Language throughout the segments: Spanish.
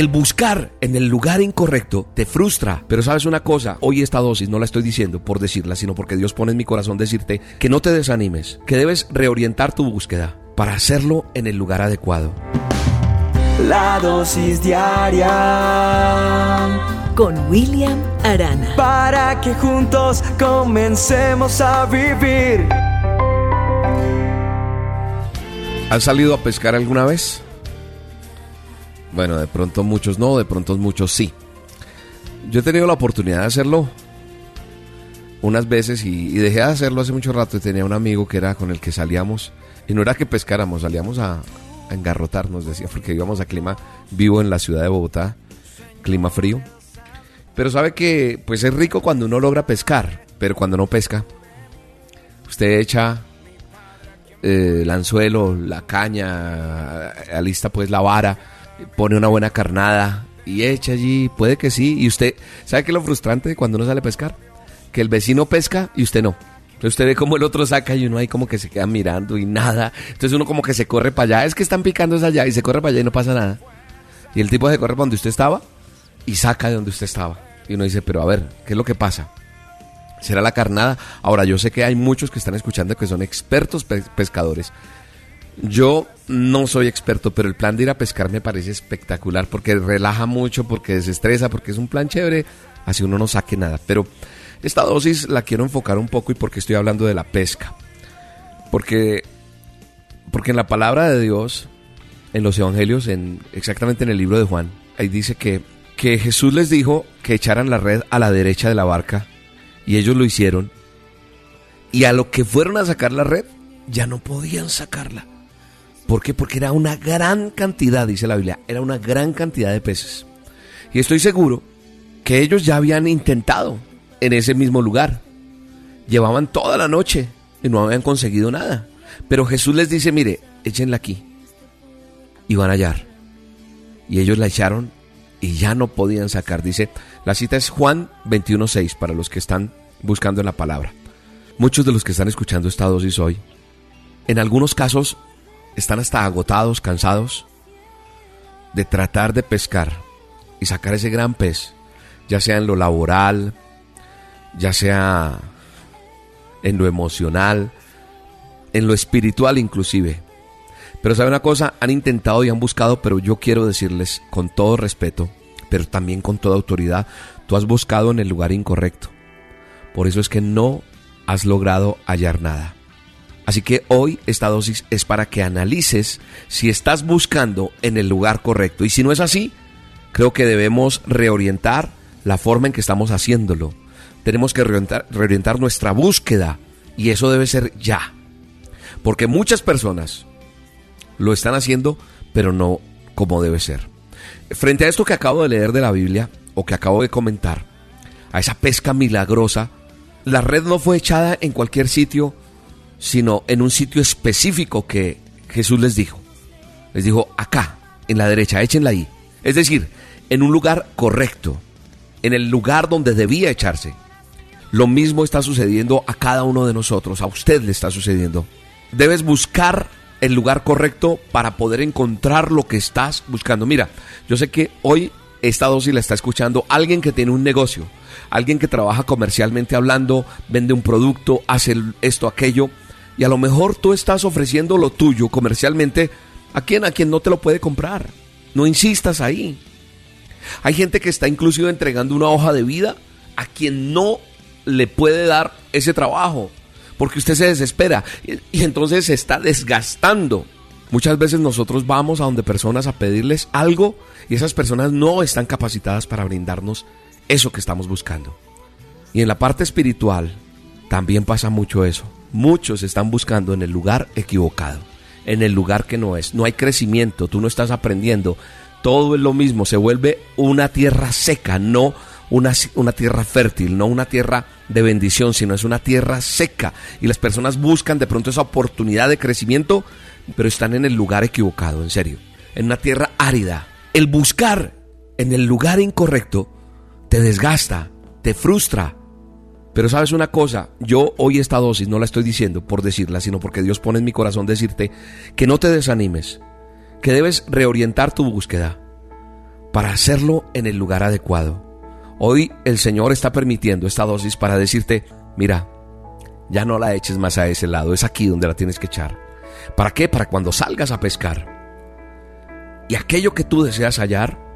El buscar en el lugar incorrecto te frustra. Pero sabes una cosa, hoy esta dosis no la estoy diciendo por decirla, sino porque Dios pone en mi corazón decirte que no te desanimes, que debes reorientar tu búsqueda para hacerlo en el lugar adecuado. La dosis diaria con William Arana. Para que juntos comencemos a vivir. ¿Has salido a pescar alguna vez? Bueno, de pronto muchos no, de pronto muchos sí. Yo he tenido la oportunidad de hacerlo unas veces y, dejé de hacerlo hace mucho rato y tenía un amigo que era con el que salíamos y no era que pescáramos, salíamos a, a engarrotarnos, decía, porque íbamos a clima vivo en la ciudad de Bogotá, clima frío. Pero sabe que pues es rico cuando uno logra pescar, pero cuando no pesca, usted echa eh, el anzuelo, la caña, alista pues la vara, pone una buena carnada y echa allí, puede que sí, y usted, ¿sabe qué es lo frustrante cuando uno sale a pescar? Que el vecino pesca y usted no. Entonces usted ve cómo el otro saca y uno ahí como que se queda mirando y nada. Entonces uno como que se corre para allá. Es que están picando esa allá y se corre para allá y no pasa nada. Y el tipo se corre para donde usted estaba y saca de donde usted estaba. Y uno dice, pero a ver, ¿qué es lo que pasa? ¿Será la carnada? Ahora, yo sé que hay muchos que están escuchando que son expertos pescadores. Yo no soy experto, pero el plan de ir a pescar me parece espectacular porque relaja mucho, porque desestresa, porque es un plan chévere, así uno no saque nada. Pero esta dosis la quiero enfocar un poco y porque estoy hablando de la pesca. Porque, porque en la palabra de Dios, en los evangelios, en, exactamente en el libro de Juan, ahí dice que, que Jesús les dijo que echaran la red a la derecha de la barca y ellos lo hicieron. Y a lo que fueron a sacar la red, ya no podían sacarla. ¿Por qué? Porque era una gran cantidad, dice la Biblia, era una gran cantidad de peces. Y estoy seguro que ellos ya habían intentado en ese mismo lugar. Llevaban toda la noche y no habían conseguido nada. Pero Jesús les dice, mire, échenla aquí. Y van a hallar. Y ellos la echaron y ya no podían sacar. Dice, la cita es Juan 21.6 para los que están buscando en la palabra. Muchos de los que están escuchando esta dosis hoy, en algunos casos, están hasta agotados, cansados de tratar de pescar y sacar ese gran pez, ya sea en lo laboral, ya sea en lo emocional, en lo espiritual inclusive. Pero sabe una cosa, han intentado y han buscado, pero yo quiero decirles con todo respeto, pero también con toda autoridad, tú has buscado en el lugar incorrecto. Por eso es que no has logrado hallar nada. Así que hoy esta dosis es para que analices si estás buscando en el lugar correcto. Y si no es así, creo que debemos reorientar la forma en que estamos haciéndolo tenemos que reorientar, nuestra búsqueda y eso debe ser ya. Porque muchas personas lo están haciendo, pero no como debe ser. Frente a esto que acabo de leer de la Biblia, o que acabo de comentar, a esa pesca milagrosa, la red no fue echada en cualquier sitio, sino en un sitio específico que Jesús les dijo. Les dijo, acá, en la derecha, échenla ahí. Es decir, en un lugar correcto, en el lugar donde debía echarse. Lo mismo está sucediendo a cada uno de nosotros, a usted le está sucediendo. Debes buscar el lugar correcto para poder encontrar lo que estás buscando. Mira, yo sé que hoy esta dosis la está escuchando alguien que tiene un negocio, alguien que trabaja comercialmente hablando, vende un producto, hace esto, aquello, y a lo mejor tú estás ofreciendo lo tuyo comercialmente a quien a quien no te lo puede comprar. No insistas ahí. Hay gente que está inclusive entregando una hoja de vida a quien no le puede dar ese trabajo, porque usted se desespera y, entonces se está desgastando. Muchas veces nosotros vamos a donde personas a pedirles algo y esas personas no están capacitadas para brindarnos eso que estamos buscando. Y en la parte espiritual también pasa mucho eso. Muchos están buscando en el lugar equivocado, en el lugar que no es. No hay crecimiento, tú no estás aprendiendo. Todo es lo mismo, se vuelve una tierra seca, no una, una tierra fértil, no una tierra de bendición, sino es una tierra seca. Y las personas buscan de pronto esa oportunidad de crecimiento, pero están en el lugar equivocado, en serio. En una tierra árida. El buscar en el lugar incorrecto te desgasta, te frustra. Pero sabes una cosa, yo hoy esta dosis no la estoy diciendo por decirla, sino porque Dios pone en mi corazón decirte que no te desanimes, que debes reorientar tu búsqueda para hacerlo en el lugar adecuado. Hoy el Señor está permitiendo esta dosis para decirte, mira, ya no la eches más a ese lado, es aquí donde la tienes que echar. ¿Para qué? Para cuando salgas a pescar. Y aquello que tú deseas hallar,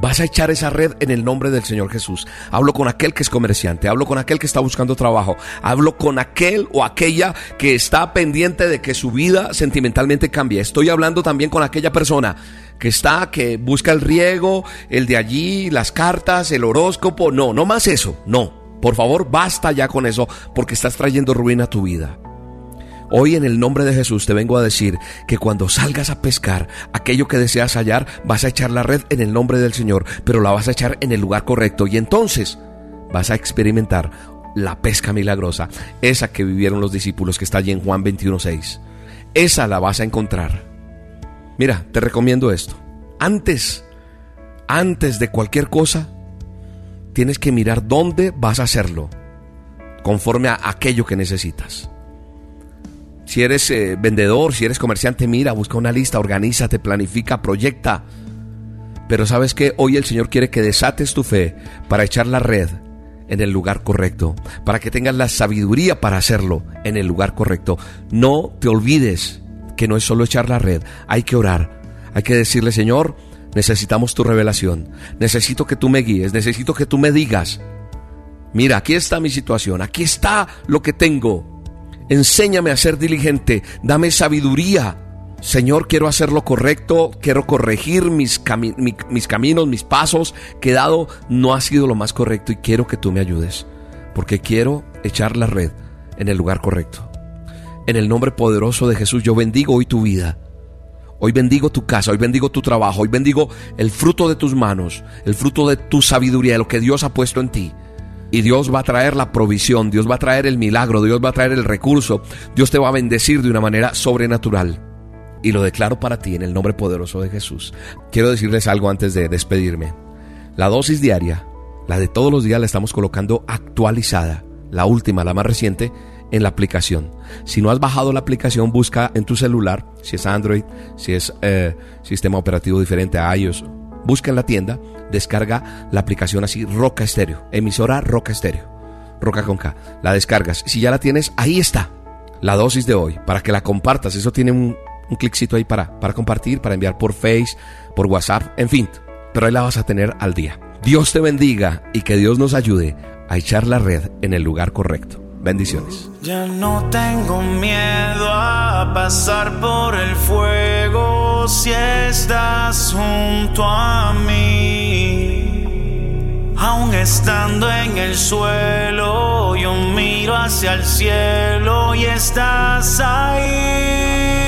Vas a echar esa red en el nombre del Señor Jesús. Hablo con aquel que es comerciante, hablo con aquel que está buscando trabajo, hablo con aquel o aquella que está pendiente de que su vida sentimentalmente cambie. Estoy hablando también con aquella persona que está, que busca el riego, el de allí, las cartas, el horóscopo. No, no más eso, no. Por favor, basta ya con eso porque estás trayendo ruina a tu vida. Hoy en el nombre de Jesús te vengo a decir que cuando salgas a pescar aquello que deseas hallar, vas a echar la red en el nombre del Señor, pero la vas a echar en el lugar correcto y entonces vas a experimentar la pesca milagrosa, esa que vivieron los discípulos que está allí en Juan 21.6. Esa la vas a encontrar. Mira, te recomiendo esto. Antes, antes de cualquier cosa, tienes que mirar dónde vas a hacerlo, conforme a aquello que necesitas. Si eres eh, vendedor, si eres comerciante, mira, busca una lista, organízate, planifica, proyecta. Pero sabes que hoy el Señor quiere que desates tu fe para echar la red en el lugar correcto, para que tengas la sabiduría para hacerlo en el lugar correcto. No te olvides que no es solo echar la red, hay que orar, hay que decirle, Señor, necesitamos tu revelación, necesito que tú me guíes, necesito que tú me digas, mira, aquí está mi situación, aquí está lo que tengo, Enséñame a ser diligente, dame sabiduría. Señor, quiero hacer lo correcto, quiero corregir mis, caminos, mis pasos, que dado no ha sido lo más correcto y quiero que tú me ayudes, porque quiero echar la red en el lugar correcto. En el nombre poderoso de Jesús yo bendigo hoy tu vida. Hoy bendigo tu casa, hoy bendigo tu trabajo, hoy bendigo el fruto de tus manos, el fruto de tu sabiduría, de lo que Dios ha puesto en ti. Y Dios va a traer la provisión, Dios va a traer el milagro, Dios va a traer el recurso, Dios te va a bendecir de una manera sobrenatural. Y lo declaro para ti en el nombre poderoso de Jesús. Quiero decirles algo antes de despedirme. La dosis diaria, la de todos los días, la estamos colocando actualizada, la última, la más reciente, en la aplicación. Si no has bajado la aplicación, busca en tu celular, si es Android, si es eh, sistema operativo diferente a iOS busca en la tienda, descarga la aplicación así, Roca Estéreo, emisora Roca Estéreo, Roca con K. La descargas. Si ya la tienes, ahí está la dosis de hoy, para que la compartas. Eso tiene un, un cliccito ahí para, para compartir, para enviar por Face, por WhatsApp, en fin. Pero ahí la vas a tener al día. Dios te bendiga y que Dios nos ayude a echar la red en el lugar correcto. Bendiciones. Ya no tengo miedo a pasar por el fuego si estás junto a mí. Aún estando en el suelo, yo miro hacia el cielo y estás ahí.